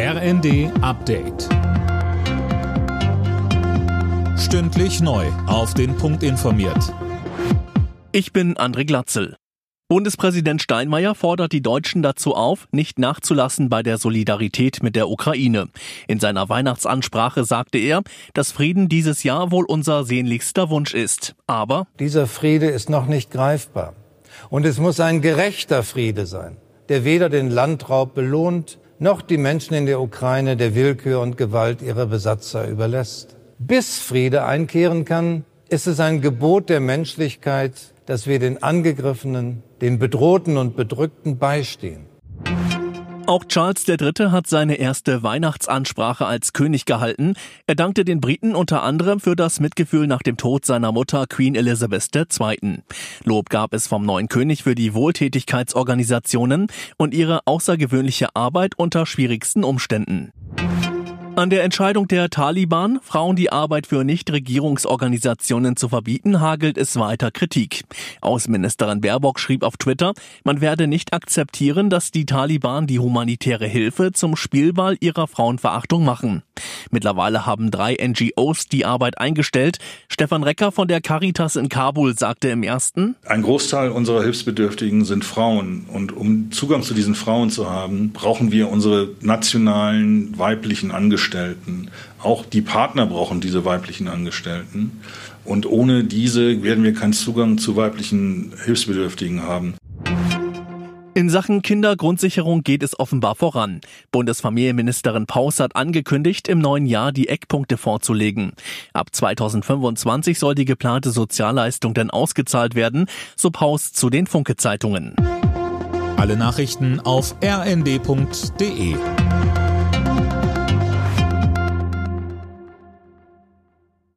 RND Update. Stündlich neu. Auf den Punkt informiert. Ich bin André Glatzel. Bundespräsident Steinmeier fordert die Deutschen dazu auf, nicht nachzulassen bei der Solidarität mit der Ukraine. In seiner Weihnachtsansprache sagte er, dass Frieden dieses Jahr wohl unser sehnlichster Wunsch ist. Aber dieser Friede ist noch nicht greifbar. Und es muss ein gerechter Friede sein, der weder den Landraub belohnt, noch die Menschen in der Ukraine der Willkür und Gewalt ihrer Besatzer überlässt. Bis Friede einkehren kann, ist es ein Gebot der Menschlichkeit, dass wir den Angegriffenen, den Bedrohten und Bedrückten beistehen. Auch Charles III. hat seine erste Weihnachtsansprache als König gehalten. Er dankte den Briten unter anderem für das Mitgefühl nach dem Tod seiner Mutter Queen Elizabeth II. Lob gab es vom neuen König für die Wohltätigkeitsorganisationen und ihre außergewöhnliche Arbeit unter schwierigsten Umständen. An der Entscheidung der Taliban, Frauen die Arbeit für Nichtregierungsorganisationen zu verbieten, hagelt es weiter Kritik. Außenministerin Baerbock schrieb auf Twitter, man werde nicht akzeptieren, dass die Taliban die humanitäre Hilfe zum Spielball ihrer Frauenverachtung machen. Mittlerweile haben drei NGOs die Arbeit eingestellt. Stefan Recker von der Caritas in Kabul sagte im ersten, Ein Großteil unserer Hilfsbedürftigen sind Frauen. Und um Zugang zu diesen Frauen zu haben, brauchen wir unsere nationalen weiblichen Angestellten. Auch die Partner brauchen diese weiblichen Angestellten. Und ohne diese werden wir keinen Zugang zu weiblichen Hilfsbedürftigen haben. In Sachen Kindergrundsicherung geht es offenbar voran. Bundesfamilienministerin Paus hat angekündigt, im neuen Jahr die Eckpunkte vorzulegen. Ab 2025 soll die geplante Sozialleistung dann ausgezahlt werden, so Paus zu den Funke-Zeitungen. Alle Nachrichten auf rnd.de